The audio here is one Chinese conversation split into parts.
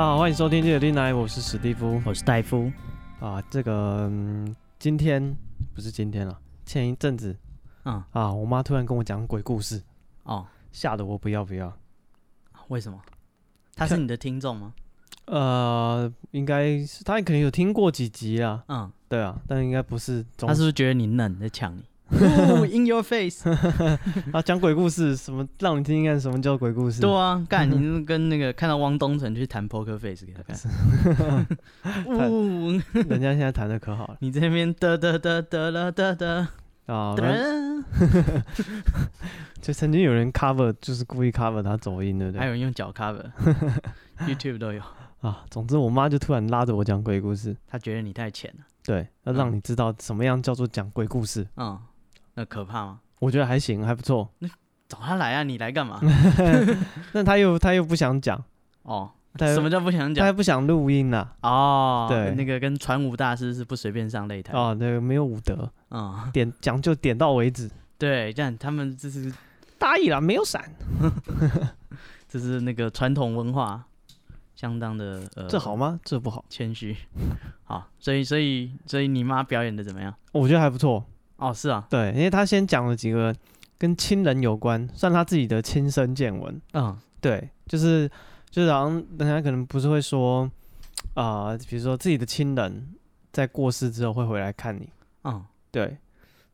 大家好，欢迎收听《记得听奶》，我是史蒂夫，我是戴夫。啊，这个、嗯、今天不是今天了，前一阵子，嗯啊，我妈突然跟我讲鬼故事，哦，吓得我不要不要。为什么？他是你的听众吗？呃，应该是他可能有听过几集啊。嗯，对啊，但应该不是。他是不是觉得你嫩在抢你？In your face！啊，讲鬼故事，什么让你听听看，什么叫鬼故事？对啊，干你跟那个看到汪东城去谈 Poker Face 给他看。嗯，人家现在弹的可好了。你这边得得得得啦得得啊，就曾经有人 cover，就是故意 cover 他走音，对不对？还有人用脚 cover，YouTube 都有啊。总之，我妈就突然拉着我讲鬼故事，她觉得你太浅了。对，要让你知道什么样叫做讲鬼故事。嗯。那可怕吗？我觉得还行，还不错。那找他来啊，你来干嘛？那他又他又不想讲哦。什么叫不想讲？他还不想录音呐。哦，对，那个跟传武大师是不随便上擂台。哦，那个没有武德。嗯，点讲就点到为止。对，这样他们这是大意了，没有闪。这是那个传统文化，相当的呃。这好吗？这不好。谦虚。好，所以所以所以你妈表演的怎么样？我觉得还不错。哦，是啊，对，因为他先讲了几个跟亲人有关，算他自己的亲身见闻。嗯，对，就是就是好像人家可能不是会说，啊、呃，比如说自己的亲人在过世之后会回来看你。嗯，对。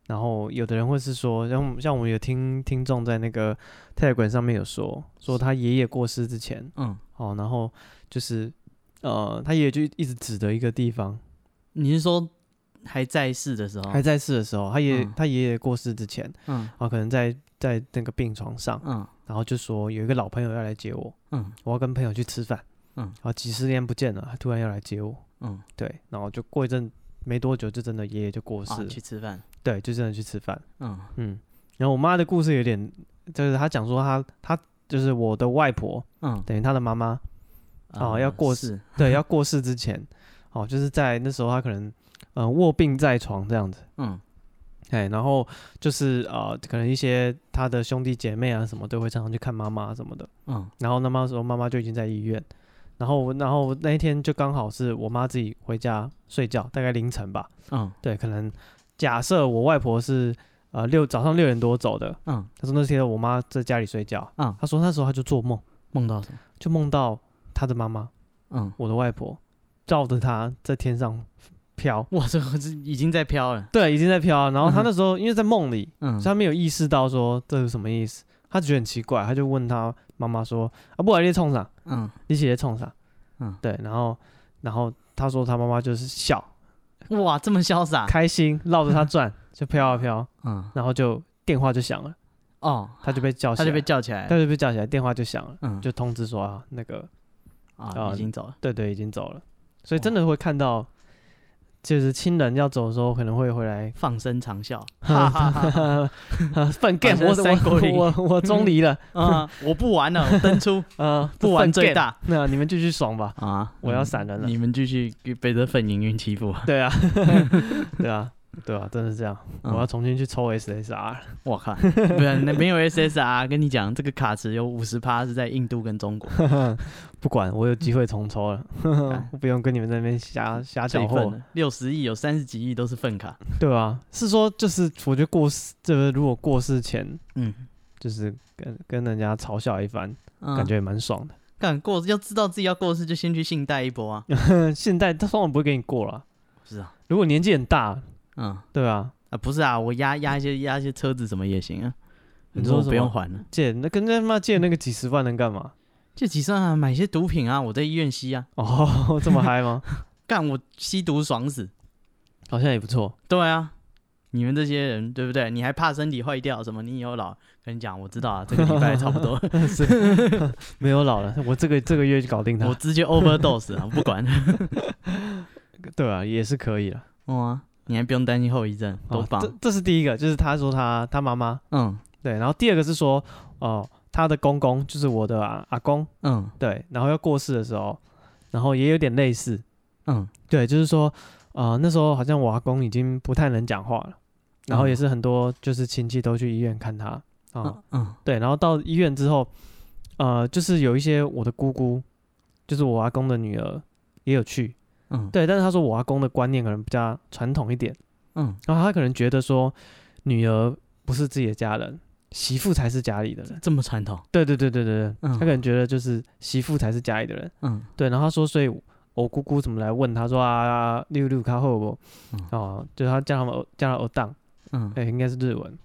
然后有的人会是说，像像我们有听听众在那个泰管上面有说，说他爷爷过世之前，嗯，哦，然后就是呃，他爷爷就一直指着一个地方。你是说？还在世的时候，还在世的时候，他爷、嗯、他爷爷过世之前，嗯，啊，可能在在那个病床上，嗯，然后就说有一个老朋友要来接我，嗯，我要跟朋友去吃饭，嗯，啊，几十年不见了，他突然要来接我，嗯，对，然后就过一阵没多久，就真的爷爷就过世了，啊、去吃饭，对，就真的去吃饭，嗯。嗯，然后我妈的故事有点，就是她讲说她她就是我的外婆，嗯，等于她的妈妈，哦、啊，要过世，对，要过世之前，哦，就是在那时候她可能。嗯，卧病在床这样子，嗯，哎，然后就是呃，可能一些他的兄弟姐妹啊什么都会常常去看妈妈什么的，嗯，然后那妈时候妈妈就已经在医院，然后然后那一天就刚好是我妈自己回家睡觉，大概凌晨吧，嗯，对，可能假设我外婆是呃六早上六点多走的，嗯，她说那天我妈在家里睡觉，嗯，她说那时候她就做梦，梦到什么？就梦到她的妈妈，嗯，我的外婆照着她在天上。飘哇，这个是已经在飘了。对，已经在飘。然后他那时候因为在梦里，嗯，所以他没有意识到说这是什么意思，他觉得很奇怪，他就问他妈妈说：“啊，不，你在冲啥？嗯，你姐姐冲啥？”嗯，对。然后，然后他说他妈妈就是笑，哇，这么潇洒，开心，绕着他转，就飘啊飘。嗯，然后就电话就响了。哦，他就被叫起来，他就被叫起来，他就被叫起来，电话就响了。嗯，就通知说啊，那个啊，已经走了。对对，已经走了。所以真的会看到。就是亲人要走的时候，可能会回来放声长笑，哈哈哈哈！粪 game，我我我中离了啊！我不玩了，我登出啊！不玩最大，那你们继续爽吧啊！我要闪人了，你们继续被这粪营运欺负。对啊，对啊。对啊，真的是这样。嗯、我要重新去抽 SSR。我靠，不然那没有 SSR，跟你讲，这个卡池有五十趴是在印度跟中国。不管，我有机会重抽了，我 不用跟你们在那边瞎瞎搅和。六十亿有三十几亿都是粪卡。对啊，是说就是我觉得过世，这个如果过世前，嗯，就是跟跟人家嘲笑一番，嗯、感觉也蛮爽的。干过要知道自己要过世，就先去信贷一波啊。信贷他通常不会给你过了。是啊，如果年纪很大。嗯，对啊，啊不是啊，我压压一些压一些车子什么也行啊。你说不用还了？借那跟他妈借那个几十万能干嘛？借几十万啊，买些毒品啊，我在医院吸啊。哦，这么嗨吗？干我吸毒爽死，好像也不错。对啊，你们这些人对不对？你还怕身体坏掉什么？你以后老跟你讲，我知道啊，这个礼拜差不多 是没有老了，我这个这个月就搞定他，我直接 overdose 啊，不管。对啊，也是可以了。哦啊。你还不用担心后遗症，多棒！哦、这这是第一个，就是他说他他妈妈，嗯，对。然后第二个是说，哦、呃，他的公公就是我的、啊、阿公，嗯，对。然后要过世的时候，然后也有点类似，嗯，对，就是说，呃，那时候好像我阿公已经不太能讲话了，然后也是很多就是亲戚都去医院看他，啊、呃嗯，嗯，对。然后到医院之后，呃，就是有一些我的姑姑，就是我阿公的女儿也有去，嗯，对，但是他说我阿公的观念可能比较传统一点，嗯，然后他可能觉得说女儿不是自己的家人，媳妇才是家里的人。这么传统，对对对对对对，嗯他可能觉得就是媳妇才是家里的人。嗯对，然后他说，所以我姑姑怎么来问他说啊，六六卡后不？嗯哦，就是他叫他们叫他欧当，嗯，对，应该是日文。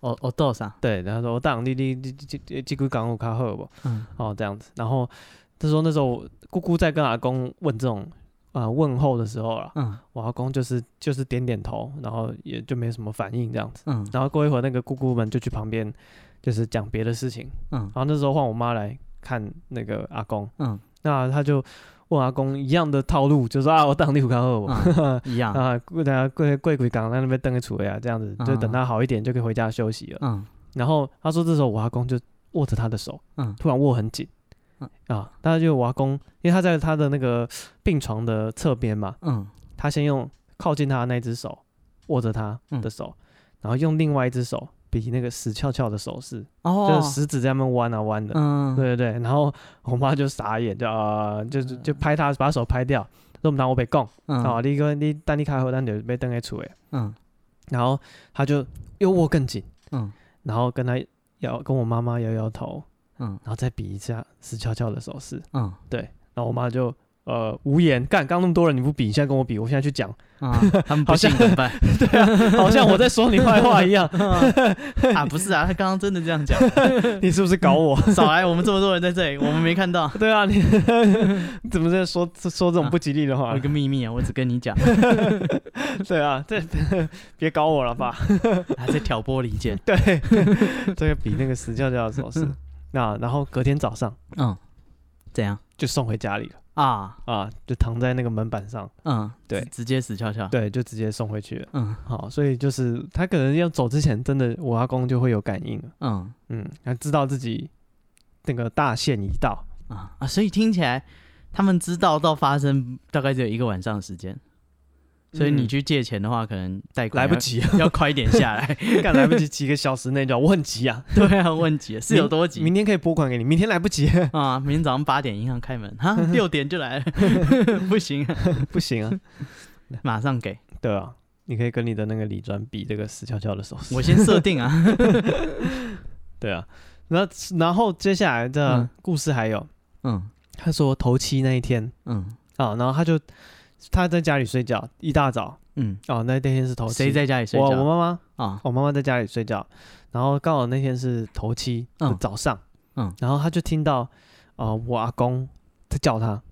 哦哦，多少？对，然后说欧当，你你你这这这句港有卡后不？嗯哦，这样子。然后他说那时候姑姑在跟阿公问这种啊、呃、问候的时候啊，嗯我阿公就是就是点点头，然后也就没什么反应这样子。嗯然后过一会儿，那个姑姑们就去旁边就是讲别的事情。嗯然后那时候换我妈来看那个阿公，嗯那他就问阿公一样的套路，就说啊，我当你虎看二我？嗯，一样，啊，跪等下过过几港在那边等个厝呀，这样子就等他好一点就可以回家休息了。嗯然后他说这时候我阿公就握着他的手，嗯突然握很紧，嗯啊，大家就我阿公，因为他在他的那个病床的侧边嘛，嗯。他先用靠近他的那只手握着他的手，然后用另外一只手比那个死翘翘的手势，哦，就是食指在那边弯啊弯的，嗯，对对对，然后我妈就傻眼，就啊、呃，就就就拍他，把手拍掉，说我们当我被讲，嗯。哦，你个你等你开后，咱就被登在厝诶，嗯。然后他就又握更紧，嗯。然后跟他摇，跟我妈妈摇摇头，嗯然后再比一下死翘翘的手势，嗯对，然后我妈就呃无言，干，刚刚那么多人你不比，你现在跟我比，我现在去讲，啊，他们不信怎么办？对啊，好像我在说你坏话一样，啊，不是啊，他刚刚真的这样讲，你是不是搞我？少来，我们这么多人在这里，我们没看到。对啊，你你怎么在说说这种不吉利的话我有？个秘密啊，我只跟你讲，对啊，这别搞我了吧？还在挑拨离间。对，这个比那个死翘翘的手势。那然后隔天早上嗯，怎样就送回家里了啊？啊，就躺在那个门板上，嗯，对直直接死翘翘。对，就直接送回去了。嗯好，所以就是他可能要走之前，真的我阿公就会有感应了，嗯嗯，他知道自己那个大限已到。啊啊，所以听起来他们知道到发生大概只有一个晚上的时间。所以你嗯去借钱的话，可能贷款来不及，要快一点下来。赶来不及，几个小时内就要，我很急啊，对啊，问急是有多急？明天可以拨款给你，明天来不及，啊？明天早上八点银行开门，哈，六点就来了，不行啊，不行啊，马上给。对啊，你可以跟你的那个李专比这个死翘翘的手势，我先设定啊。对啊，然后然后接下来的嗯。故事还有，嗯。他说头七那一天。嗯。啊，然后他就他在家里睡觉，一大早。嗯，哦，那那天是头七，谁在家里睡觉？我我妈妈，啊，我妈妈在家里睡觉，然后刚好那天是头七的嗯。早上，嗯。然后他就听到呃我阿公在叫他，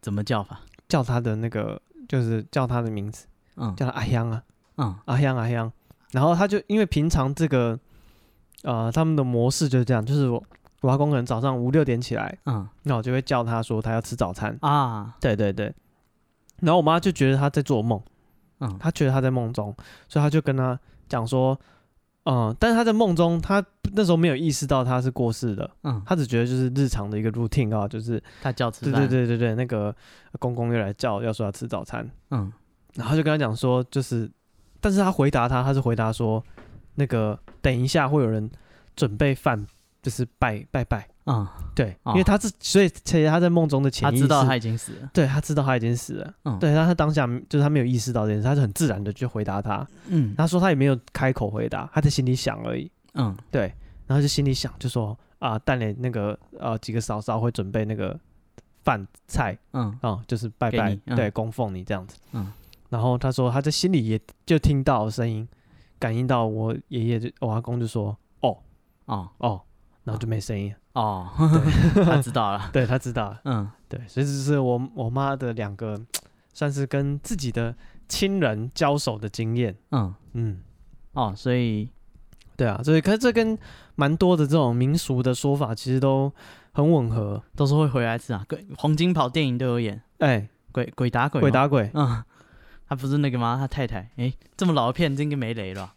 怎么叫法？叫他的那个就是叫他的名字，嗯。叫他阿香啊，嗯。阿香阿香，然后他就因为平常这个呃他们的模式就是这样，就是我我阿公可能早上五六点起来，嗯。那我就会叫他说他要吃早餐，啊。对对对，然后我妈就觉得她在做梦。嗯他觉得她在梦中，所以她就跟她讲说，嗯，但是她在梦中，她那时候没有意识到她是过世的，嗯，他只觉得就是日常的一个 routine 啊，就是她叫吃对饭。对对对对，那个公公又来叫，要说要吃早餐，嗯然后就跟他讲说，就是，但是他回答他，他是回答说，那个等一下会有人准备饭，就是拜拜拜，嗯，对，哦因为他是，所以其实他在梦中的潜意识，他知道他已经死了。对他知道他已经死了，嗯对，但他当下就是他没有意识到这件事，他就很自然的就回答他。嗯他说他也没有开口回答，他在心里想而已。嗯对，然后就心里想，就说啊，蛋磊那个呃几个嫂嫂会准备那个饭菜嗯啊、就是拜拜，你嗯对，供奉你这样子。嗯然后他说他在心里也就听到声音，感应到我爷爷就我阿公就说哦哦哦，然后就没声音了。哦，他知道了。对他知道了，嗯对，所以这是我我妈的两个算是跟自己的亲人交手的经验。嗯嗯。哦，所以对啊，所以可是这跟蛮多的这种民俗的说法其实都很吻合。都是会回来吃啊。鬼黄金跑电影都有演，哎、鬼鬼打鬼，鬼。打鬼，嗯，他不是那个吗？他太太，诶，这么老的片子应该没雷了吧。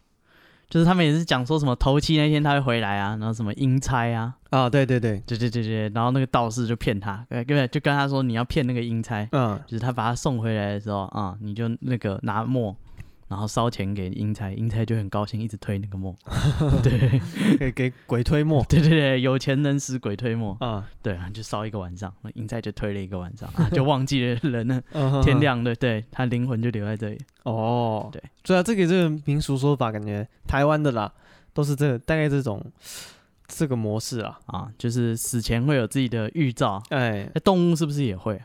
就是他们也是讲说什么头七那天他会回来啊，然后什么阴差啊，啊，对对对，对对对对，然后那个道士就骗他，对对，就跟他说你要骗那个阴差，嗯，就是他把他送回来的时候啊、你就那个拿墨，然后烧钱给英才，英才就很高兴，一直推那个墨。对，给给鬼推磨。对对对，有钱能使鬼推磨啊，对啊，就烧一个晚上，英才就推了一个晚上，啊、就忘记了人了。嗯、天亮了，对，他灵魂就留在这里。哦，对，对啊，这个这个民俗说法，感觉台湾的啦，都是这个大概这种这个模式啊。啊，就是死前会有自己的预兆。哎，动物是不是也会？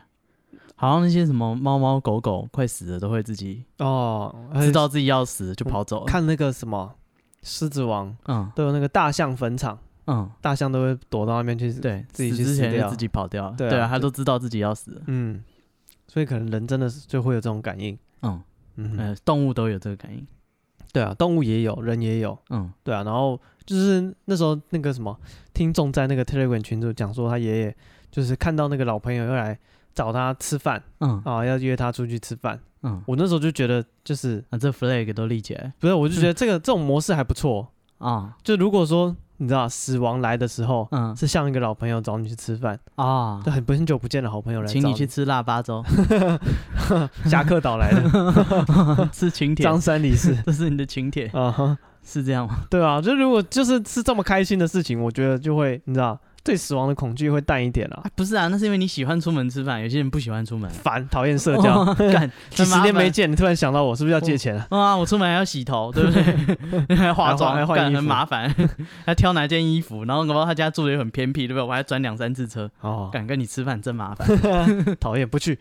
好像那些什么猫猫狗狗快死了都会自己哦，知道自己要死就跑走了。看那个什么狮子王，嗯，都有那个大象坟场，嗯，大象都会躲到那边去，对，自己去死掉，自己跑掉。对啊，他都知道自己要死了。嗯，所以可能人真的是就会有这种感应。嗯嗯，呃，动物都有这个感应。对啊，动物也有，人也有。嗯，对啊。然后就是那时候那个什么听众在那个 Telegram 群组讲说，他爷爷就是看到那个老朋友又来。找他吃饭，嗯。啊，要约他出去吃饭，嗯，我那时候就觉得就是啊，这 flag 都立起来，不是，我就觉得 这个这种模式还不错。啊。就如果说你知道死亡来的时候，嗯，是像一个老朋友找你去吃饭啊，就很很久不见的好朋友来，请你去吃腊八粥，侠客岛来的，是请帖，张三李四，这是你的请帖啊，是这样吗？对啊，就如果就是是这么开心的事情，我觉得就会你知道。对死亡的恐惧会淡一点啊，不是啊，那是因为你喜欢出门吃饭，有些人不喜欢出门，烦，讨厌社交，干几十年没见，你突然想到我，是不是要借钱啊？啊，我出门还要洗头，对不对？还化妆，还换衣服，很麻烦，还挑哪件衣服，然后搞不好他家住的也很偏僻，对不对？我还转两三次车，哦，敢跟你吃饭真麻烦，讨厌，不去。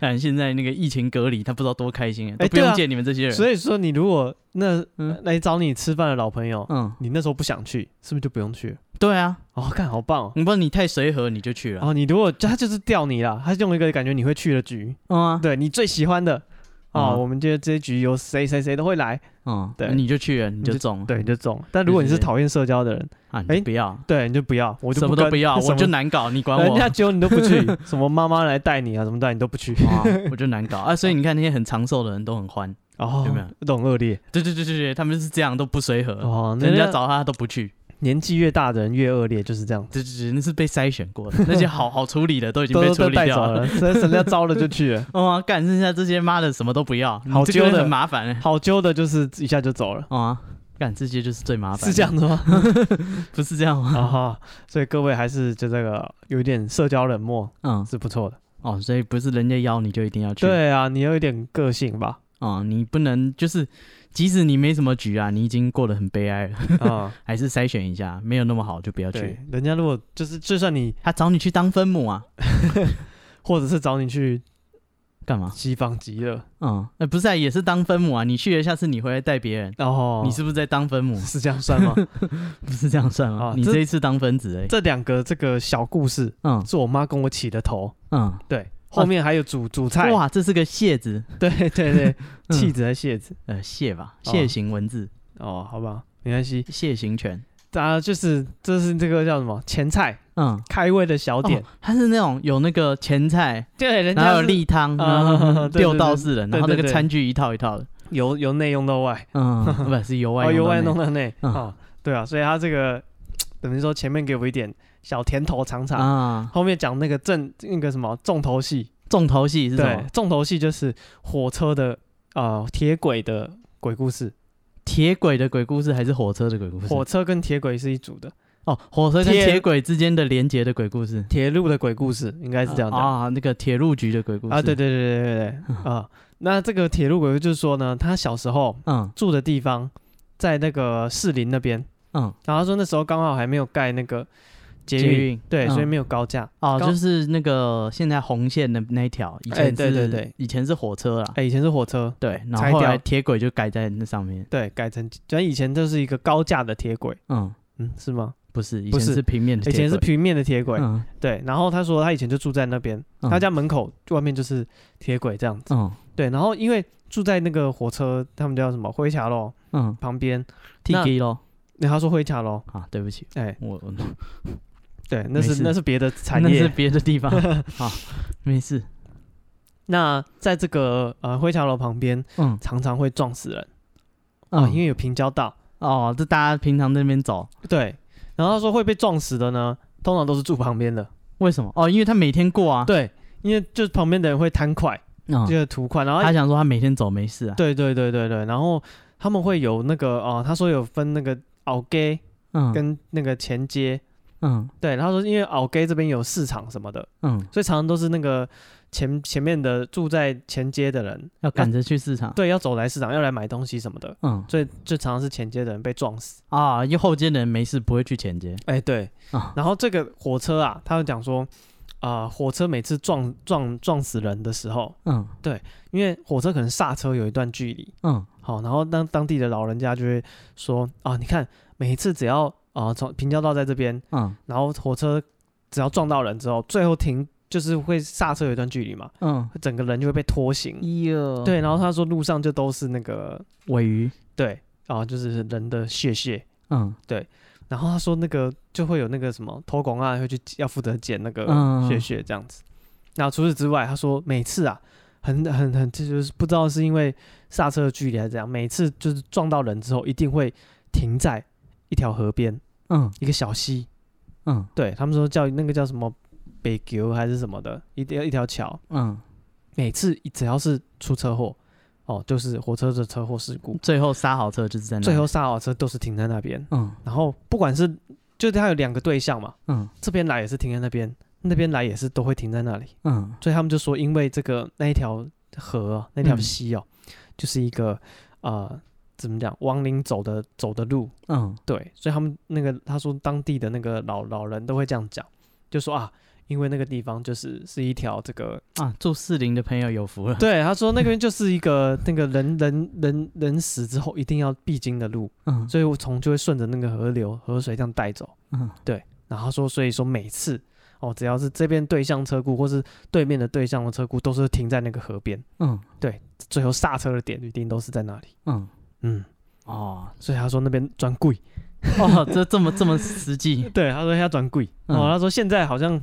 但现在那个疫情隔离，他不知道多开心哎，都不用见你们这些人。所以说，你如果那来找你吃饭的老朋友，嗯，你那时候不想去，是不是就不用去？对啊，哦，看好棒哦！你不，你太随和，你就去了。哦，你如果他就是钓你了，他用一个感觉你会去的局，嗯，对你最喜欢的，哦，我们觉得这一局有谁谁谁都会来，嗯，对，你就去了，你就中，对，你就中。但如果你是讨厌社交的人，啊，哎，不要，对，你就不要，我就什么都不要，我就难搞，你管我？人家揪你都不去，什么妈妈来带你啊，什么带你都不去，我就难搞啊。所以你看那些很长寿的人都很欢，哦，有没有？都很恶劣，对对对对对，他们是这样都不随和，哦，人家找他都不去。年纪越大的人越恶劣，就是这样。对对对，那是被筛选过的，那些好好处理的都已经被处理掉了。所以人家招了就去了。哦，干剩下这些妈的什么都不要，好揪的很麻烦。好揪的就是一下就走了。啊，干这些就是最麻烦。是这样的吗？不是这样吗？啊，所以各位还是就这个有点社交冷漠，嗯，是不错的。哦，所以不是人家邀你就一定要去。对啊，你有一点个性吧？啊，你不能就是。即使你没什么局啊，你已经过得很悲哀了啊，还是筛选一下，没有那么好就不要去。人家如果就是，就算你他找你去当分母啊，或者是找你去干嘛？西方极乐，嗯，那不是啊，也是当分母啊。你去了，下次你回来带别人，哦，你是不是在当分母？是这样算吗？不是这样算吗？你这一次当分子哎。这两个这个小故事，嗯，是我妈跟我起的头，嗯，对。后面还有主主菜。哇，这是个蟹字，对对对，弃子还是蟹字？呃，蟹吧，蟹形文字。哦，好吧，没关系，蟹形拳，大家就是这是这个叫什么？前菜，嗯，开胃的小点，它是那种有那个前菜，对，然后有例汤，六道式的，然后那个餐具一套一套的，由由内用到外，嗯，不是由外由外弄到内，啊，对啊，所以它这个 等于说前面给我一点。小甜头尝尝啊，后面讲那个正那个什么重头戏，重头戏是什么？重头戏就是火车的啊，铁轨的鬼故事，铁轨的鬼故事还是火车的鬼故事？火车跟铁轨是一组的。哦，火车跟铁轨之间的连接的鬼故事，铁路的鬼故事应该是这样的啊，那个铁路局的鬼故事。啊，对对对对对对啊，那这个铁路鬼故事就是说呢，他小时候嗯。住的地方在那个士林那边。嗯，然后他说那时候刚好还没有盖那个。捷运对，所以没有高架。哦，就是那个现在红线的那一条，以前对对对，以前是火车啦，哎，以前是火车，对，然后后来铁轨就改在那上面，对，改成，主要以前就是一个高架的铁轨，嗯。嗯，是吗？不是，以前是平面的，以前是平面的铁轨，对，然后他说他以前就住在那边，他家门口外面就是铁轨这样子，嗯，对，然后因为住在那个火车，他们叫什么灰桥路，嗯，旁边，T G 咯，那他说灰桥路啊，对不起，哎，我。对，那是那是别的产业，那是别的地方。好，没事。那在这个呃灰桥楼旁边，嗯，常常会撞死人啊，因为有平交道哦，这大家平常在那边走。对，然后他说会被撞死的呢，通常都是住旁边的。为什么？哦，因为他每天过啊。对，因为就是旁边的人会贪快，这个图块，然后他想说他每天走没事啊。对对对对对，然后他们会有那个哦，他说有分那个后街，嗯，跟那个前街，嗯，对，然后说因为后街这边有市场什么的，嗯，所以常常都是那个。前前面的住在前街的人要赶着去市场，对，要走来市场，要来买东西什么的，嗯，所以就常常是前街的人被撞死。啊，因为后街的人没事不会去前街，哎，对，啊，然后这个火车啊，他就讲说，啊，火车每次撞撞撞死人的时候，嗯，对，因为火车可能刹车有一段距离，嗯，好，然后当当地的老人家就会说，啊，你看每一次只要啊从平交道在这边，嗯，然后火车只要撞到人之后，最后停。就是会刹车有一段距离嘛，嗯，整个人就会被拖行，哟，对，然后他说路上就都是那个尾鱼，对，然后就是人的血血，嗯，对，然后他说那个就会有那个什么偷工啊，会去要负责捡那个血血这样子，然后除此之外，他说每次啊，很很很，这就是不知道是因为刹车的距离还是怎样，每次就是撞到人之后，一定会停在一条河边，嗯，一个小溪，嗯，对他们说叫那个叫什么？北桥还是什么的，一条一条桥。嗯，每次只要是出车祸，哦，就是火车的车祸事故，最后刹好车就是在那，最后刹好车都是停在那边。嗯，然后不管是，就他有两个对象嘛。嗯，这边来也是停在那边，那边来也是都会停在那里。嗯，所以他们就说，因为这个那一条河，那条溪哦，嗯、就是一个呃，怎么讲，亡灵走的走的路。嗯，对，所以他们那个他说当地的那个老老人都会这样讲，就说啊。因为那个地方就是是一条这个啊，住四零的朋友有福了。对，他说那边就是一个 那个人人人人死之后一定要必经的路，嗯，所以我从就会顺着那个河流河水这样带走，嗯，对。然后说，所以说每次哦，只要是这边对向车库或是对面的对向的车库，都是停在那个河边，嗯，对，最后刹车的点一定都是在那里，嗯嗯，哦，所以他说那边专柜，哦，这这么这么实际，对，他说他专柜，哦，他说现在好像。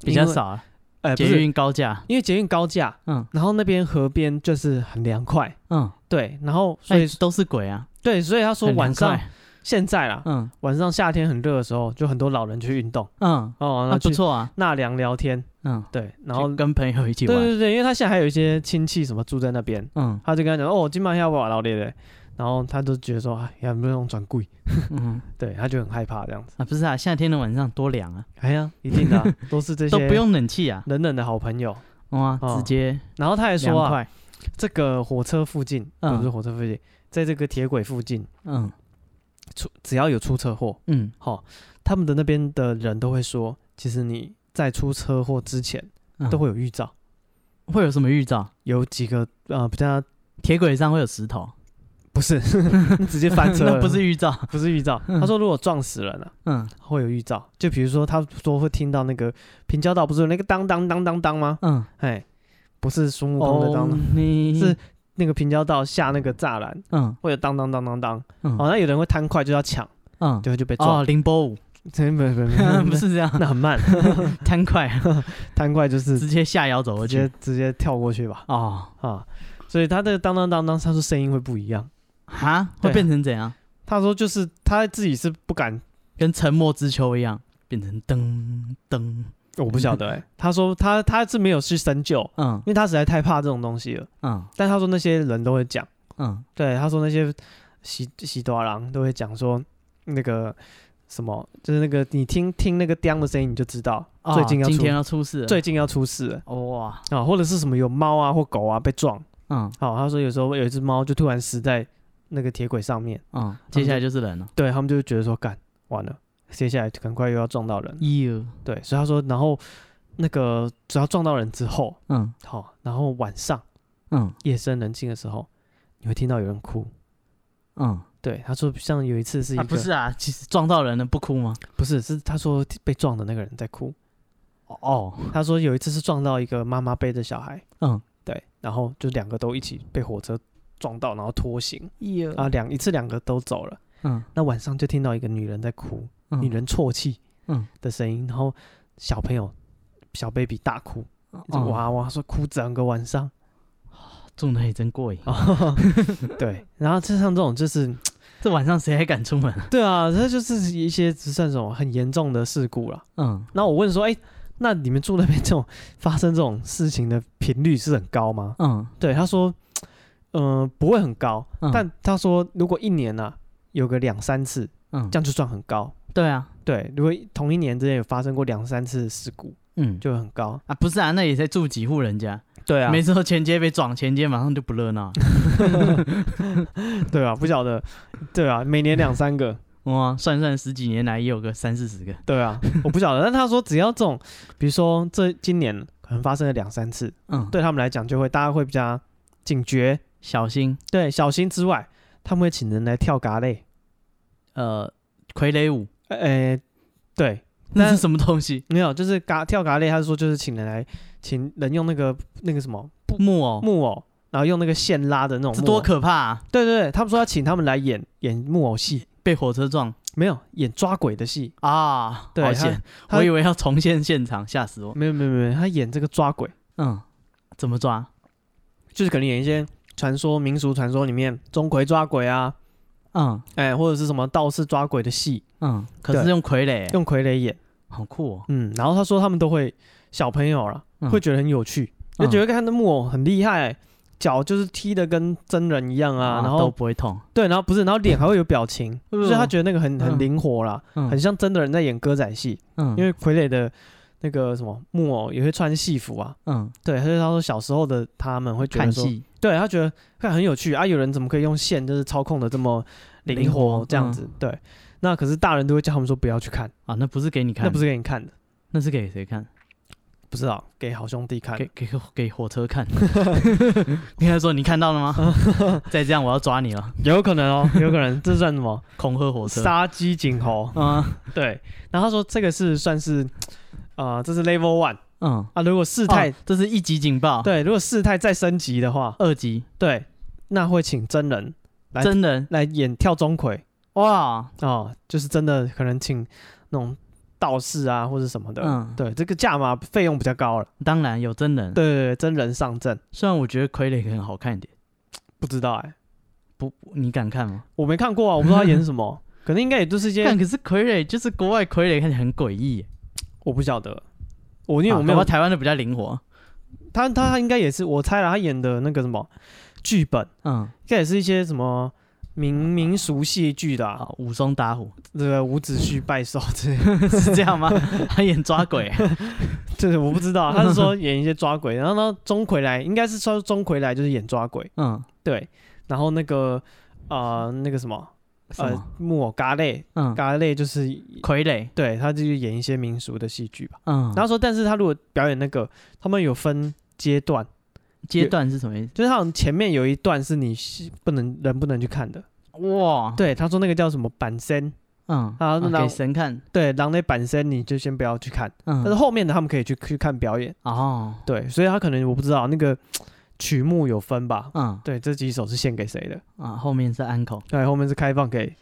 比较少啊，呃，捷运高架，因为捷运高架，嗯，然后那边河边就是很凉快，嗯，对，然后所以都是鬼啊，对，所以他说晚上现在啦，嗯，晚上夏天很热的时候，就很多老人去运动，嗯，哦，那不错啊，纳凉聊天，嗯，对，然后跟朋友一起玩，对对对，因为他现在还有一些亲戚什么住在那边，嗯，他就跟他讲，哦，今晚要不要老爹的。然后他就觉得说，哎呀，没有转柜，嗯，对，他就很害怕这样子。啊，不是啊，夏天的晚上多凉啊，哎呀，一定的，啊，都是这些都不用冷气啊，冷冷的好朋友，哇，直接，然后他还说啊，这个火车附近，不是火车附近，在这个铁轨附近，嗯，出只要有出车祸，嗯，好，他们的那边的人都会说，其实你在出车祸之前都会有预兆，会有什么预兆？有几个呃，比较铁轨上会有石头。不是，直接翻车，那不是预兆，不是预兆。他说如果撞死人了，嗯，会有预兆。就比如说，他说会听到那个平交道不是有那个当当当当当吗？嗯，哎，不是孙悟空的当当，是那个平交道下那个栅栏，嗯，会有当当当当当。好像有人会贪快就要抢，嗯，就会就被撞。哦，凌波舞，不不不，不是这样，那很慢，贪快，贪快就是直接下腰走过去，直接直接跳过去吧。啊啊，所以他的当当当当，他说声音会不一样。哈，会变成怎样？他说就是他自己是不敢跟沉默之秋一样变成噔噔，我不晓得哎、欸。他说他他是没有去深究，嗯，因为他实在太怕这种东西了，嗯。但他说那些人都会讲，嗯，对，他说那些喜喜多郎都会讲说那个什么，就是那个你听听那个叮的声音，你就知道最近要今天要出事，最近要出事了，哇啊，或者是什么有猫啊或狗啊被撞，嗯，好，他说有时候有一只猫就突然死在。那个铁轨上面，嗯，接下来就是人了。对，他们就觉得说，干完了，接下来很快又要撞到人。哟，对，所以他说，然后那个只要撞到人之后，嗯，好，然后晚上，嗯，夜深人静的时候，你会听到有人哭。嗯，对，他说像有一次是一个，不是啊，其实撞到人了不哭吗？不是，是他说被撞的那个人在哭。哦，他说有一次是撞到一个妈妈背着小孩，嗯，对，然后就两个都一起被火车。撞到，然后拖行，啊，两一次两个都走了。嗯，那晚上就听到一个女人在哭，女人啜泣，嗯的声音，然后小朋友小 baby 大哭，哇哇说哭整个晚上，住那里真过瘾。对，然后就像这种，就是 这晚上谁还敢出门？对啊，这就是一些只算什么很严重的事故了。嗯，那我问说，哎，那你们住那边这种发生这种事情的频率是很高吗？嗯，对，他说，嗯、呃，不会很高，嗯、但他说如果一年呢、啊、有个两三次，嗯，这样就算很高。对啊，对，如果同一年之间有发生过两三次事故，嗯，就很高啊。不是啊，那也在住几户人家。对啊，每次前街被撞，前街马上就不热闹。对啊，不晓得，对啊，每年两三个，哇，算算十几年来也有个三四十个。对啊，我不晓得，但他说只要这种，比如说这今年可能发生了两三次，嗯，对他们来讲就会大家会比较警觉、小心。对，小心之外，他们会请人来跳嘎类，呃，傀儡舞，呃，对。那是什么东西？没有，就是嘎跳嘎类，他是说就是请人来，请人用那个那个什么木偶木偶，然后用那个线拉的那种，这多可怕啊！对对对，他们说要请他们来演演木偶戏，被火车撞，没有演抓鬼的戏啊，对，好险，我以为要重现现场，吓死我！没有没有没有，他演这个抓鬼，嗯，怎么抓？就是可能演一些传说民俗传说里面钟馗抓鬼啊，嗯，哎，或者是什么道士抓鬼的戏，嗯，可是用傀儡，用傀儡演。好酷哦，嗯，然后他说他们都会小朋友了，会觉得很有趣，就觉得看那木偶很厉害，脚就是踢的跟真人一样啊，然后都不会痛，对，然后不是，然后脸还会有表情，就是他觉得那个很很灵活啦，很像真的人在演歌仔戏，嗯，因为傀儡的那个什么木偶也会穿戏服啊，嗯，对，所以他说小时候的他们会觉得说，对他觉得看很有趣啊，有人怎么可以用线就是操控的这么灵活这样子，对。那可是大人都会叫他们说不要去看啊，那不是给你看，那不是给你看的，那是给谁看？不知道，给好兄弟看，给给给火车看。应该说你看到了吗？再这样我要抓你了。有可能哦，有可能，这算什么？恐吓火车？杀鸡儆猴？嗯，对。然后他说这个是算是，呃，这是 level one。嗯啊，如果事态，这是一级警报。对，如果事态再升级的话，二级。对，那会请真人来，真人来演跳钟馗。哇哦，就是真的可能请那种道士啊或者什么的，嗯，对，这个价码费用比较高了。当然有真人，对对对，真人上阵。虽然我觉得傀儡很好看一点，不知道哎、欸，不，你敢看吗？我没看过啊，我不知道他演什么，可能应该也都是一些。但可是傀儡就是国外傀儡看起来很诡异，我不晓得。我因为我没有台湾的比较灵活，他他应该也是，我猜了他演的那个什么剧本，嗯，应该也是一些什么。民民俗戏剧的、啊，武松打虎，这个伍子胥拜寿，这 是这样吗？他演抓鬼，就是我不知道，他是说演一些抓鬼，然后呢，钟馗来应该是说钟馗来就是演抓鬼，嗯，对，然后那个呃那个什么呃木偶嘎类，嗯，嘎类就是傀儡，对，他就是演一些民俗的戏剧吧，嗯，然后说，但是他如果表演那个，他们有分阶段。阶段是什么意思？就是他前面有一段是你不能人不能去看的哇。对，他说那个叫什么板身，嗯，啊，给神看。对，狼那板身你就先不要去看。嗯，但是后面的他们可以去去看表演。哦，对，所以他可能我不知道那个曲目有分吧。嗯，对，这几首是献给谁的？啊，后面是安可。对，后面是开放给。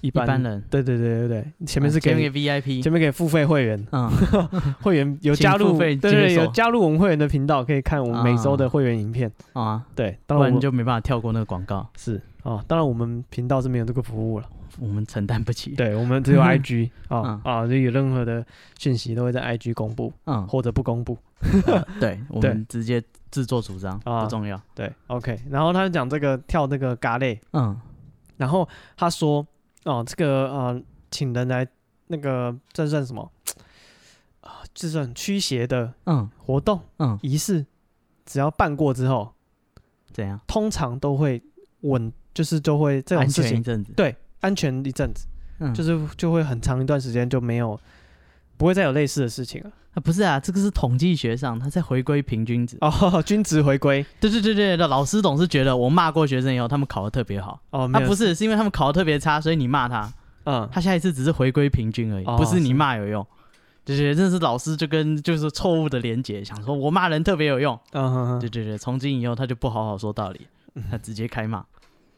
一般人，对对对对对，前面是给 VIP，前面给付费会员，嗯，会员有加入，对对，有加入我们会员的频道，可以看我们每周的会员影片啊。对，当然就没办法跳过那个广告，是啊，当然我们频道是没有这个服务了，我们承担不起。对，我们只有 IG 啊啊，就有任何的讯息都会在 IG 公布，嗯，或者不公布。对，我们直接自作主张，啊不重要。对，OK。然后他就讲这个跳那个嘎类，嗯，然后他说。哦，这个呃，请人来那个这算什么啊？这算驱邪的嗯活动嗯仪式，只要办过之后，怎样？通常都会稳，就是就会这种事情安全一阵子，对，安全一阵子，嗯，就是就会很长一段时间就没有，不会再有类似的事情了。啊，不是啊，这个是统计学上，他在回归平均值哦，均值回归。对对对对，老师总是觉得我骂过学生以后，他们考的特别好哦，啊不是，是因为他们考的特别差，所以你骂他，嗯，他下一次只是回归平均而已，哦、不是你骂有用。对对，这是老师就跟就是错误的连结，想说我骂人特别有用，嗯哼哼，对对对，从今以后他就不好好说道理，他直接开骂。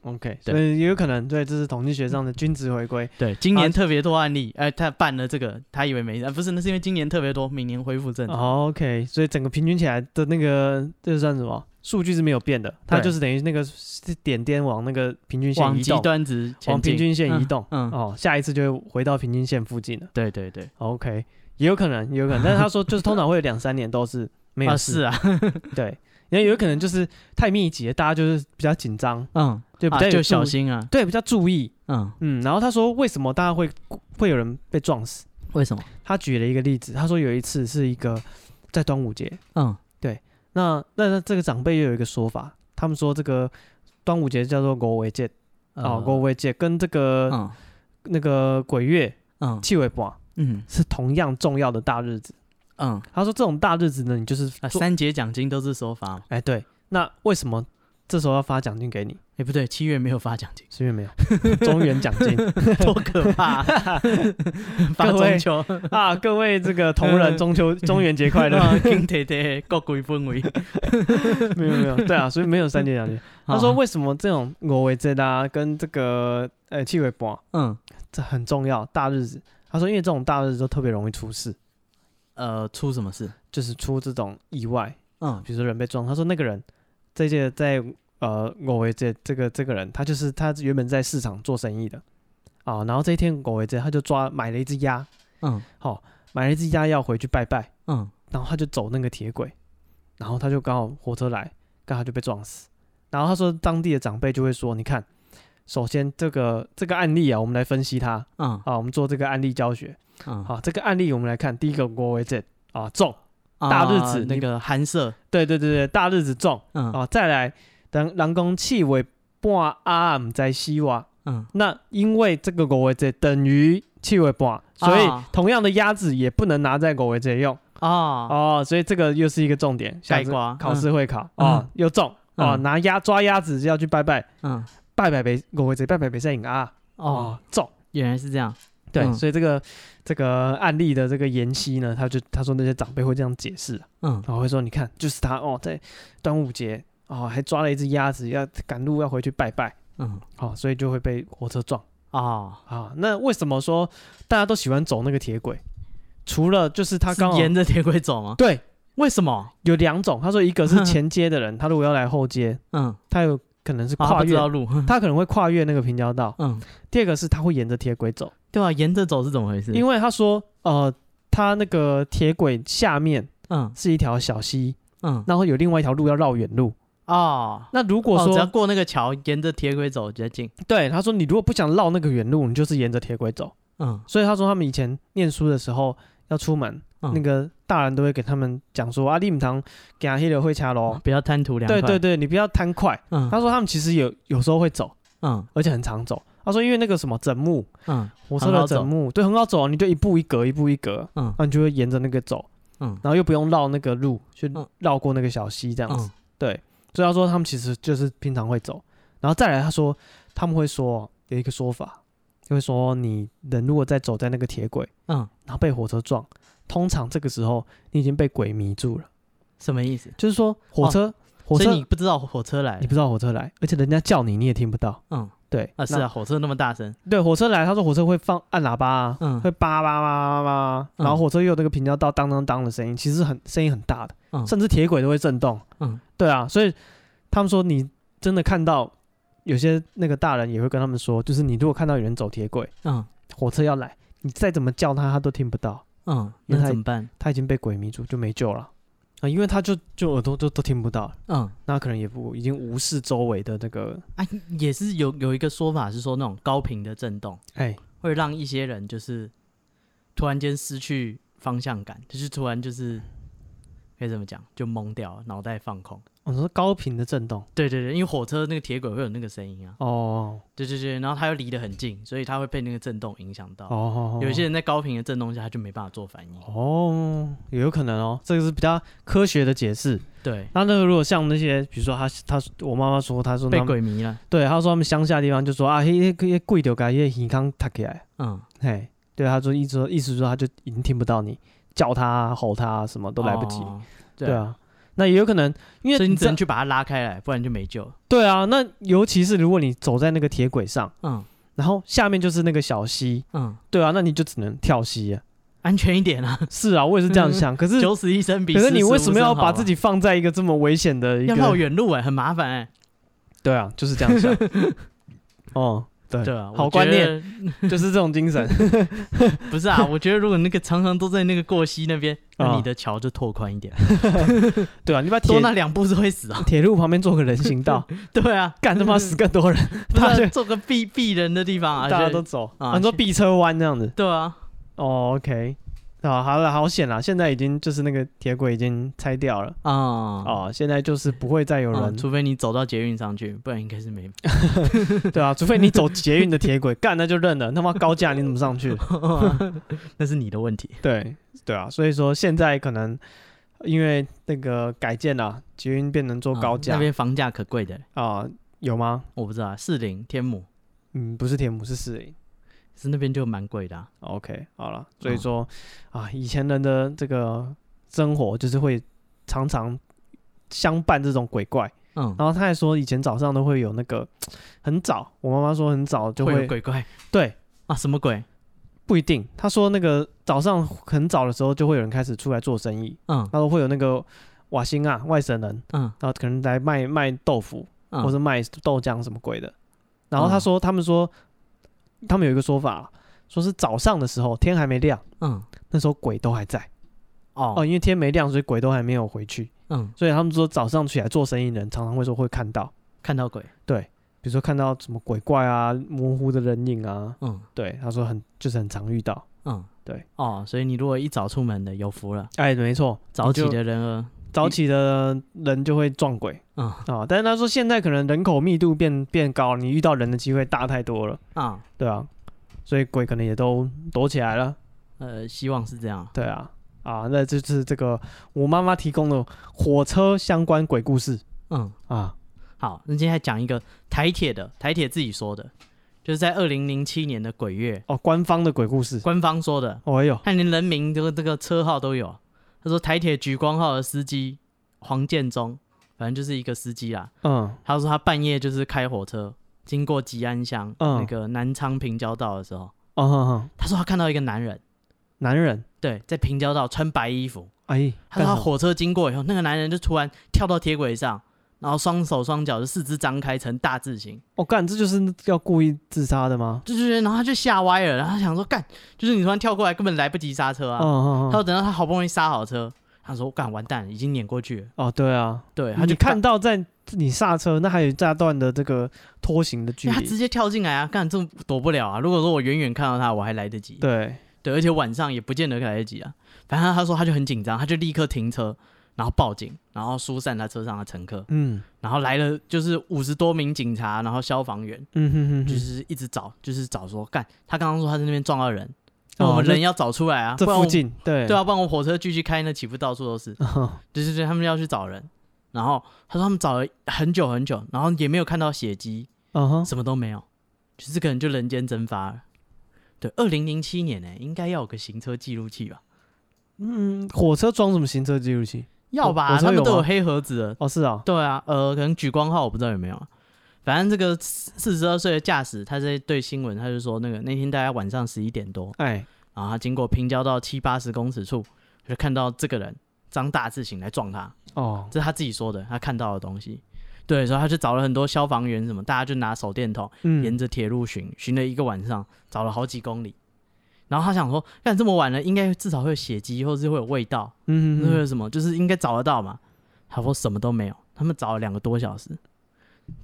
OK，对，也有可能，对，这是统计学上的均值回归。对，今年特别多案例，哎，他办了这个，他以为没事，不是，那是因为今年特别多，明年恢复正常。OK，所以整个平均起来的那个，这算什么？数据是没有变的，它就是等于那个点点往那个平均线移动，往极端值，往平均线移动。嗯，哦，下一次就会回到平均线附近了。对对对，OK，也有可能，也有可能。但是他说，就是通常会有两三年都是没有事 啊。对，因为有可能就是太密集了，大家就是比较紧张，嗯，对，比较就小心啊，对，比较注意，嗯嗯。然后他说，为什么大家会会有人被撞死？为什么？他举了一个例子，他说有一次是一个在端午节，嗯，对。那那这个长辈又有一个说法，他们说这个端午节叫做狗尾节，啊，狗尾节跟这个那个鬼月，嗯，气尾半。嗯，是同样重要的大日子。嗯，他说这种大日子呢，你就是三节奖金都是说发。哎，对，那为什么这时候要发奖金给你？哎，不对，七月没有发奖金，七月没有中元奖金，多可怕！发中秋啊，各位这个同仁，中秋中元节快乐，金贴贴，各归氛围。没有没有，对啊，所以没有三节奖金。他说为什么这种五月节啊，跟这个呃七月半，嗯，这很重要大日子。他说：“因为这种大日子都特别容易出事，呃，出什么事？就是出这种意外，嗯，比如说人被撞。他说那个人，这届在呃，我为这这个这个人，他就是他原本在市场做生意的，啊，然后这一天我为这他就抓买了一只鸭，嗯，好，买了一只鸭要回去拜拜，嗯，然后他就走那个铁轨，然后他就刚好火车来，刚好就被撞死。然后他说当地的长辈就会说，你看。”首先，这个这个案例啊，我们来分析它。嗯，啊，我们做这个案例教学。嗯，好，这个案例我们来看，第一个我为这啊中大日子那个寒舍，对对对对，大日子中。嗯，啊，再来等人工气为半暗在西瓦。嗯，那因为这个国为这等于气为半，所以同样的鸭子也不能拿在国为这用。哦。哦，所以这个又是一个重点，下次考试会考。啊，又中。啊，拿鸭抓鸭子就要去拜拜。嗯。拜拜拜，我会这拜拜北赛影啊！哦，中，原来是这样。对，嗯、所以这个这个案例的这个延期呢，他就他说那些长辈会这样解释，嗯，然后会说你看，就是他哦，在端午节哦，还抓了一只鸭子，要赶路要回去拜拜，嗯，好、哦，所以就会被火车撞啊啊、哦！那为什么说大家都喜欢走那个铁轨？除了就是他刚沿着铁轨走吗？对，为什么？有两种，他说一个是前街的人，嗯、他如果要来后街，嗯，他有。可能是跨越路，他可能会跨越那个平交道。嗯，第二个是他会沿着铁轨走，对啊，沿着走是怎么回事？因为他说，呃，他那个铁轨下面，嗯，是一条小溪，嗯，然后有另外一条路要绕远路啊。那如果说只要过那个桥，沿着铁轨走比较近。对，他说你如果不想绕那个远路，你就是沿着铁轨走。嗯，所以他说他们以前念书的时候要出门。那个大人都会给他们讲说啊，你唔通行迄条火车路，不要贪图凉快。对对对，你不要贪快。嗯，他说他们其实有有时候会走，嗯，而且很常走。他说因为那个什么枕木，嗯，火车的枕木，对，很好走，你就一步一格，一步一格，嗯，那你就会沿着那个走，嗯，然后又不用绕那个路，去绕过那个小溪这样子。对，所以他说他们其实就是平常会走，然后再来他说他们会说有一个说法，就会说你人如果在走在那个铁轨，嗯，然后被火车撞。通常这个时候你已经被鬼迷住了，什么意思？就是说火车，火车你不知道火车来，你不知道火车来，而且人家叫你你也听不到。嗯，对啊，是啊，火车那么大声。对，火车来，他说火车会放按喇叭啊，嗯，会叭叭叭叭叭，然后火车又有那个平交道当当当的声音，其实很声音很大的，甚至铁轨都会震动。嗯，对啊，所以他们说你真的看到有些那个大人也会跟他们说，就是你如果看到有人走铁轨，嗯，火车要来，你再怎么叫他，他都听不到。嗯，那怎么办？他已经被鬼迷住，就没救了啊！因为他就就耳朵都都听不到。嗯，那可能也不已经无视周围的那个。啊，也是有有一个说法是说那种高频的震动，哎，会让一些人就是突然间失去方向感，就是突然就是可以怎么讲，就懵掉，脑袋放空。我说高频的震动，对对对，因为火车那个铁轨会有那个声音啊。哦，对对对，然后它又离得很近，所以它会被那个震动影响到。哦，有些人在高频的震动下，他就没办法做反应。哦，也有可能哦，这个是比较科学的解释。对，那那个如果像那些，比如说他他我妈妈说，他说被鬼迷了。对，他说他们乡下地方就说啊，嘿，嘿，嘿，鬼掉该嘿，耳康塌起来。嗯，嘿，对，他说意思说意思说他就已经听不到你叫他吼他什么都来不及。对啊。那也有可能，因为你只能去把它拉开来，不然就没救了。对啊，那尤其是如果你走在那个铁轨上，嗯，然后下面就是那个小溪，嗯，对啊，那你就只能跳溪啊，安全一点啊。是啊，我也是这样想。可是九死一生比，可是你为什么要把自己放在一个这么危险的一个？要绕远路哎，很麻烦哎。对啊，就是这样想。哦，对对啊，好观念就是这种精神。不是啊，我觉得如果那个常常都在那个过溪那边，那你的桥就拓宽一点。对啊，你把多那两步是会死啊。铁路旁边做个人行道。对啊，干他妈死更多人。他做个避避人的地方啊，大家都走啊，很多避车弯这样子。对啊。哦，OK。啊，好了，好险了！现在已经就是那个铁轨已经拆掉了啊！哦，现在就是不会再有人，除非你走到捷运上去，不然应该是没。对啊，除非你走捷运的铁轨，干那就认了。他妈高架你怎么上去？那是你的问题。对对啊，所以说现在可能因为那个改建了，捷运变成坐高架，那边房价可贵的啊？有吗？我不知道，四零天母，嗯，不是天母，是士林。是那边就蛮贵的、啊。OK，好了，所以说、嗯、啊，以前人的这个生活就是会常常相伴这种鬼怪。嗯，然后他还说，以前早上都会有那个很早，我妈妈说很早就会，鬼怪。对啊，什么鬼？不一定。他说那个早上很早的时候就会有人开始出来做生意。嗯，他说会有那个瓦辛啊，外省人。嗯，然后可能来卖卖豆腐，嗯、或者卖豆浆什么鬼的。然后他说，他们说。他们有一个说法，说是早上的时候天还没亮，嗯，那时候鬼都还在，哦。哦，因为天没亮，所以鬼都还没有回去，嗯，所以他们说早上起来做生意的人常常会说会看到。看到鬼，对，比如说看到什么鬼怪啊、模糊的人影啊，嗯，对，他说很就是很常遇到，嗯，对，哦，所以你如果一早出门的有福了，哎，没错，早起的人啊，早起的人就会撞鬼，嗯啊，但是他说现在可能人口密度变变高，你遇到人的机会大太多了，啊。对啊，所以鬼可能也都躲起来了。呃，希望是这样。对啊，啊，那就是这个我妈妈提供的火车相关鬼故事。嗯啊，好，那今天还讲一个台铁的，台铁自己说的，就是在二零零七年的鬼月哦，官方的鬼故事，官方说的。哦哟，看连人名这个这个车号都有。他说台铁莒光号的司机黄建忠，反正就是一个司机啦。嗯，他说他半夜就是开火车。经过吉安乡、嗯、那个南昌平交道的时候，嗯、他说他看到一个男人，男人对，在平交道穿白衣服，哎，他说他火车经过以后，那个男人就突然跳到铁轨上，然后双手双脚的四肢张开成大字形。我、哦、干，这就是要故意自杀的吗？对对对，然后他就吓歪了，然后他想说干，就是你突然跳过来，根本来不及刹车啊。他说等到他好不容易刹好车，他说干完蛋，已经碾过去了。哦，对啊，对，他就看到在。你刹车，那还有一大段的这个拖行的距离。他直接跳进来啊，干这躲不了啊。如果说我远远看到他，我还来得及。对对，而且晚上也不见得来得及啊。反正他说他就很紧张，他就立刻停车，然后报警，然后疏散他车上的乘客。嗯，然后来了就是五十多名警察，然后消防员，嗯哼哼，就是一直找，就是找说干。他刚刚说他在那边撞到人，那我们人要找出来啊。这附近对对啊，不然我火车继续开，那岂不到处都是？对对对，他们要去找人。然后他说他们找了很久很久，然后也没有看到血迹，嗯哼，什么都没有，就是可能就人间蒸发了。对，二零零七年呢，应该要有个行车记录器吧？嗯，火车装什么行车记录器？要吧，他们都有黑盒子的。哦，是啊，对啊，呃，可能举光号我不知道有没有，反正这个四十二岁的驾驶，他在对新闻，他就说那个那天大概晚上十一点多，哎，然后他经过平交道七八十公尺处，就看到这个人。张大字型来撞他哦，这是他自己说的，他看到的东西。对，所以他就找了很多消防员什么，大家就拿手电筒，嗯、沿着铁路巡，巡了一个晚上，找了好几公里。然后他想说，干这么晚了，应该至少会有血迹，或者是会有味道，嗯哼哼，会有什么，就是应该找得到嘛。他说什么都没有，他们找了两个多小时，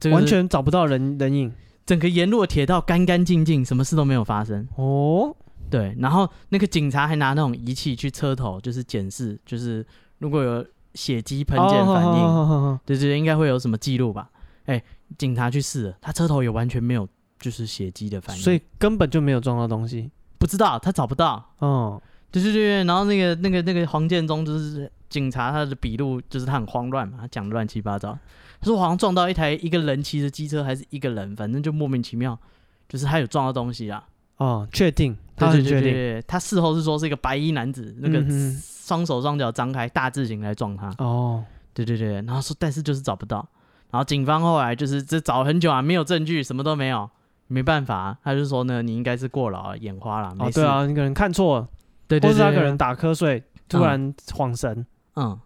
这个、完全找不到人人影，整个沿路的铁道干干净净，什么事都没有发生。哦。对，然后那个警察还拿那种仪器去车头，就是检视，就是如果有血迹喷溅反应，对对，应该会有什么记录吧？哎，警察去试了，他车头也完全没有，就是血迹的反应，所以根本就没有撞到东西，不知道他找不到。哦，对对对，然后那个那个那个黄建中就是警察，他的笔录就是他很慌乱嘛，他讲的乱七八糟，他说好像撞到一台一个人骑着机车，还是一个人，反正就莫名其妙，就是他有撞到东西啊。哦，确定，他很确定。对对对对，他事后是说是一个白衣男子，那个双手双脚张开大字型来撞他。哦，对对对，然后说，但是就是找不到。然后警方后来就是这找了很久啊，没有证据，什么都没有，没办法，他就说呢，你应该是过劳了，眼花了。哦，对啊，你可能看错了，对对是他可能打瞌睡，突然恍神。嗯，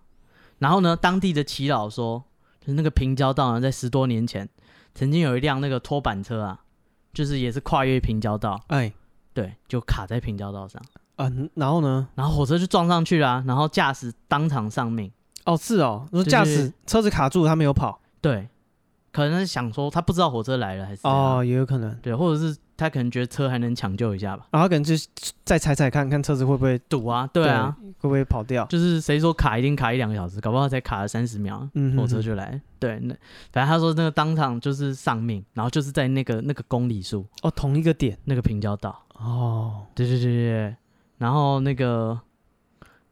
然后呢，当地的耆老说，就是那个平交道呢，在十多年前，曾经有一辆那个拖板车啊。就是也是跨越平交道，哎，对，就卡在平交道上。嗯，然后呢？然后火车就撞上去了，然后驾驶当场丧命。哦，是哦，说驾驶车子卡住，他没有跑。对，可能是想说他不知道火车来了，还是哦，也有可能。对，或者是他可能觉得车还能抢救一下吧。然后可能就再踩踩看看车子会不会堵啊？对啊，会不会跑掉？就是谁说卡一定卡一两个小时，搞不好才卡了三十秒，火车就来。对，那反正他说那个当场就是丧命，然后就是在那个那个公里数哦，同一个点那个平交道。哦，对对对对。然后那个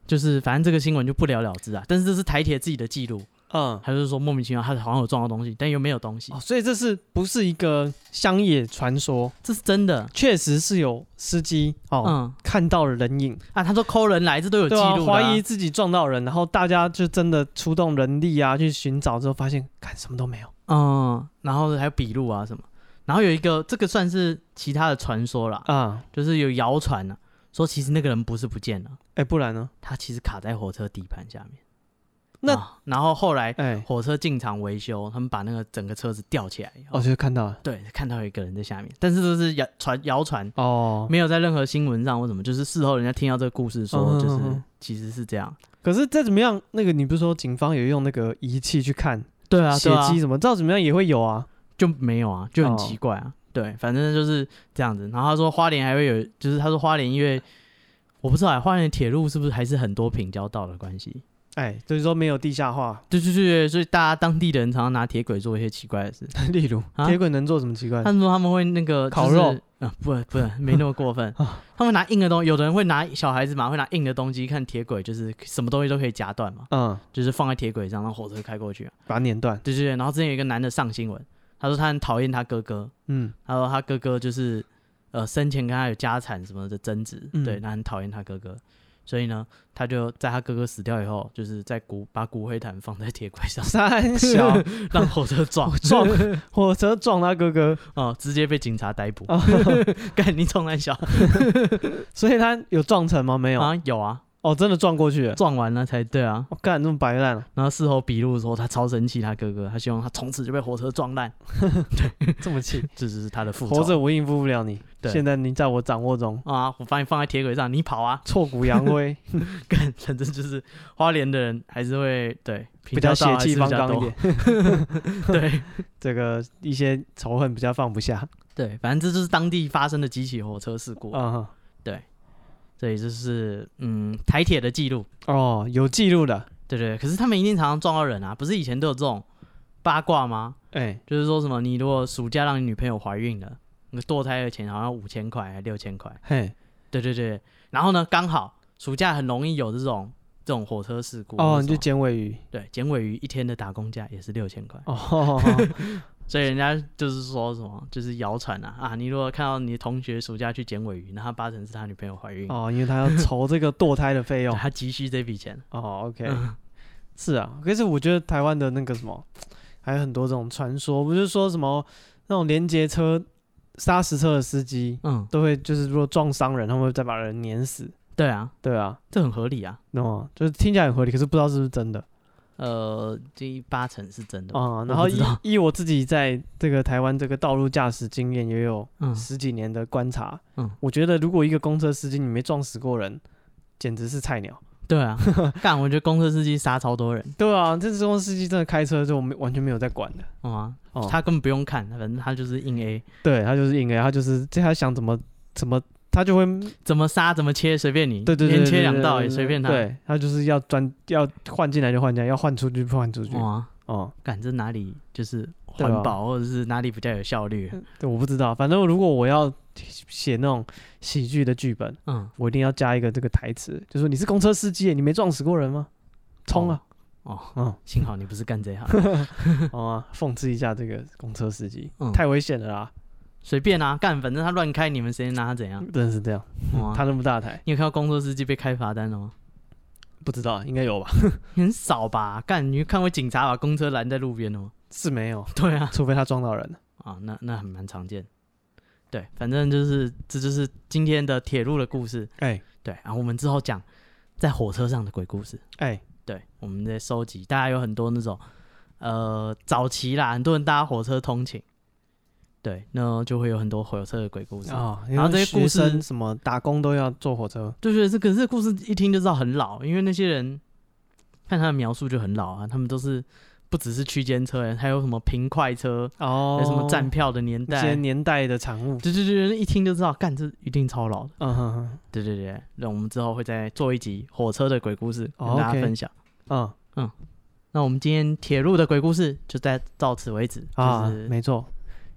就是，反正这个新闻就不了了之啊。但是这是台铁自己的记录，嗯，还是说莫名其妙，他好像有撞到东西，但又没有东西，哦，所以这是不是一个乡野传说？这是真的，确实是有司机哦，嗯，看到了人影啊。他说 call 人来，这都有记录，啊，怀疑自己撞到人，然后大家就真的出动人力啊去寻找，之后发现看什么都没有，嗯，然后还有笔录啊什么，然后有一个这个算是其他的传说了啊，嗯，就是有谣传呢。说其实那个人不是不见了，哎，不然呢？他其实卡在火车底盘下面。那然后后来，哎，火车进场维修，他们把那个整个车子吊起来，哦，就看到了，对，看到有一个人在下面，但是都是谣传，谣传哦，没有在任何新闻上或什么，就是事后人家听到这个故事说，就是其实是这样。可是再怎么样，那个你不是说警方有用那个仪器去看，对啊，血迹什么，照怎么样也会有啊，就没有啊，就很奇怪啊。对，反正就是这样子。然后他说花莲还会有，就是他说花莲因为我不知道啊，花莲铁路是不是还是很多平交道的关系？哎，就是说没有地下化。对对对，所以大家当地的人常常拿铁轨做一些奇怪的事，例如铁轨能做什么奇怪？他们说他们会那个烤肉啊，不不，没那么过分。他们拿硬的东西，有的人会拿小孩子嘛，会拿硬的东西，看铁轨就是什么东西都可以夹断嘛。嗯，就是放在铁轨上，让火车开过去，把它碾断。对对对，然后之前有一个男的上新闻。他说他很讨厌他哥哥，嗯，他说他哥哥就是，呃，生前跟他有家产什么的争执，嗯、对，他很讨厌他哥哥，所以呢，他就在他哥哥死掉以后，就是在骨把骨灰坛放在铁轨上，三小让火车撞撞火车撞他哥哥，哦，直接被警察逮捕，干你撞三小，所以他有撞成吗？没有啊，有啊。哦，真的撞过去了，撞完了才对啊！我干，这么白烂。然后事后笔录说他超生气，他哥哥，他希望他从此就被火车撞烂。对，这么气，这只是他的复仇。活着我应付不了你，对现在你在我掌握中啊！我把你放在铁轨上，你跑啊！挫骨扬灰，干，反正就是花莲的人还是会对比较血气方刚一点。对，这个一些仇恨比较放不下。对，反正这就是当地发生的几起火车事故。嗯，对。就是嗯，台铁的记录哦，有记录的，对对。可是他们一定常常撞到人啊，不是以前都有这种八卦吗？哎、欸，就是说什么你如果暑假让你女朋友怀孕了，那个堕胎的钱好像五千块还六千块？嘿，对对对。然后呢，刚好暑假很容易有这种这种火车事故哦，你就捡尾鱼，对，捡尾鱼一天的打工价也是六千块哦。所以人家就是说什么，就是谣传啊啊！你如果看到你同学暑假去捡尾鱼，那他八成是他女朋友怀孕哦，因为他要筹这个堕胎的费用，他急需这笔钱哦。OK，是啊，可是我觉得台湾的那个什么，还有很多这种传说，不是说什么那种连接车砂石车的司机，嗯，都会就是如果撞伤人，他们会再把人碾死。对啊，对啊，这很合理啊，哦，就是听起来很合理，可是不知道是不是真的。呃，这八成是真的啊。然后依依我自己在这个台湾这个道路驾驶经验也有十几年的观察，嗯，我觉得如果一个公车司机你没撞死过人，简直是菜鸟。对啊，干，我觉得公车司机杀超多人。对啊，这公车司机真的开车就没完全没有在管的。哦，他根本不用看，反正他就是硬 A。对，他就是硬 A，他就是这他想怎么怎么。他就会怎么杀怎么切，随便你。对对对，连切两道也随便他。对，他就是要转要换进来就换进来，要换出去就换出去。哇，哦，感这哪里就是环保，或者是哪里比较有效率？对，我不知道。反正如果我要写那种喜剧的剧本，嗯，我一定要加一个这个台词，就说你是公车司机，你没撞死过人吗？冲啊！哦，嗯，幸好你不是干这行。好啊，讽刺一下这个公车司机，太危险了啦。随便啊，干，反正他乱开，你们谁拿他怎样？真的是这样，哇、他那么大台，你有看到工作司机被开罚单了吗？不知道，应该有吧？很少吧？干，你看过警察把公车拦在路边的吗？是没有。对啊，除非他撞到人了啊，那那很蛮常见。对，反正就是这就是今天的铁路的故事。哎、欸，对，然后我们之后讲在火车上的鬼故事。哎、欸，对，我们在收集，大家有很多那种呃早期啦，很多人搭火车通勤。对，那就会有很多火车的鬼故事啊。然后这些故事什么打工都要坐火车，对对，这可是这故事一听就知道很老，因为那些人看他的描述就很老啊。他们都是不只是区间车，还有什么平快车哦，有什么站票的年代，这些年代的产物。对对对，一听就知道，干这一定超老的。嗯哼哼，对对对，那我们之后会再做一集火车的鬼故事跟大家分享。嗯嗯，那我们今天铁路的鬼故事就在到此为止啊，没错。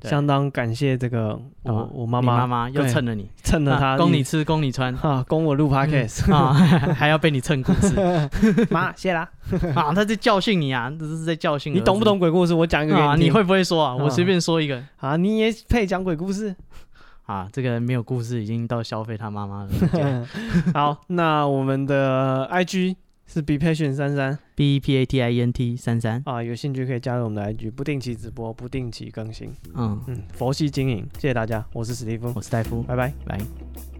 相当感谢这个我我妈妈，妈妈又蹭了你，蹭了她，供你吃，供你穿。啊，供我录 podcast 啊，还要被你蹭故事，妈谢啦。啊，他在教训你啊，这是在教训你，懂不懂鬼故事？我讲一个给你，你会不会说啊？我随便说一个。啊，你也配讲鬼故事？啊？这个没有故事，已经到消费他妈妈了。好，那我们的 IG。是 be patient 三三。B e p a t i e n t 三三。啊，有兴趣可以加入我们的 IG，不定期直播，不定期更新。嗯。嗯，佛系经营，谢谢大家，我是史蒂夫，我是戴夫，拜拜。拜。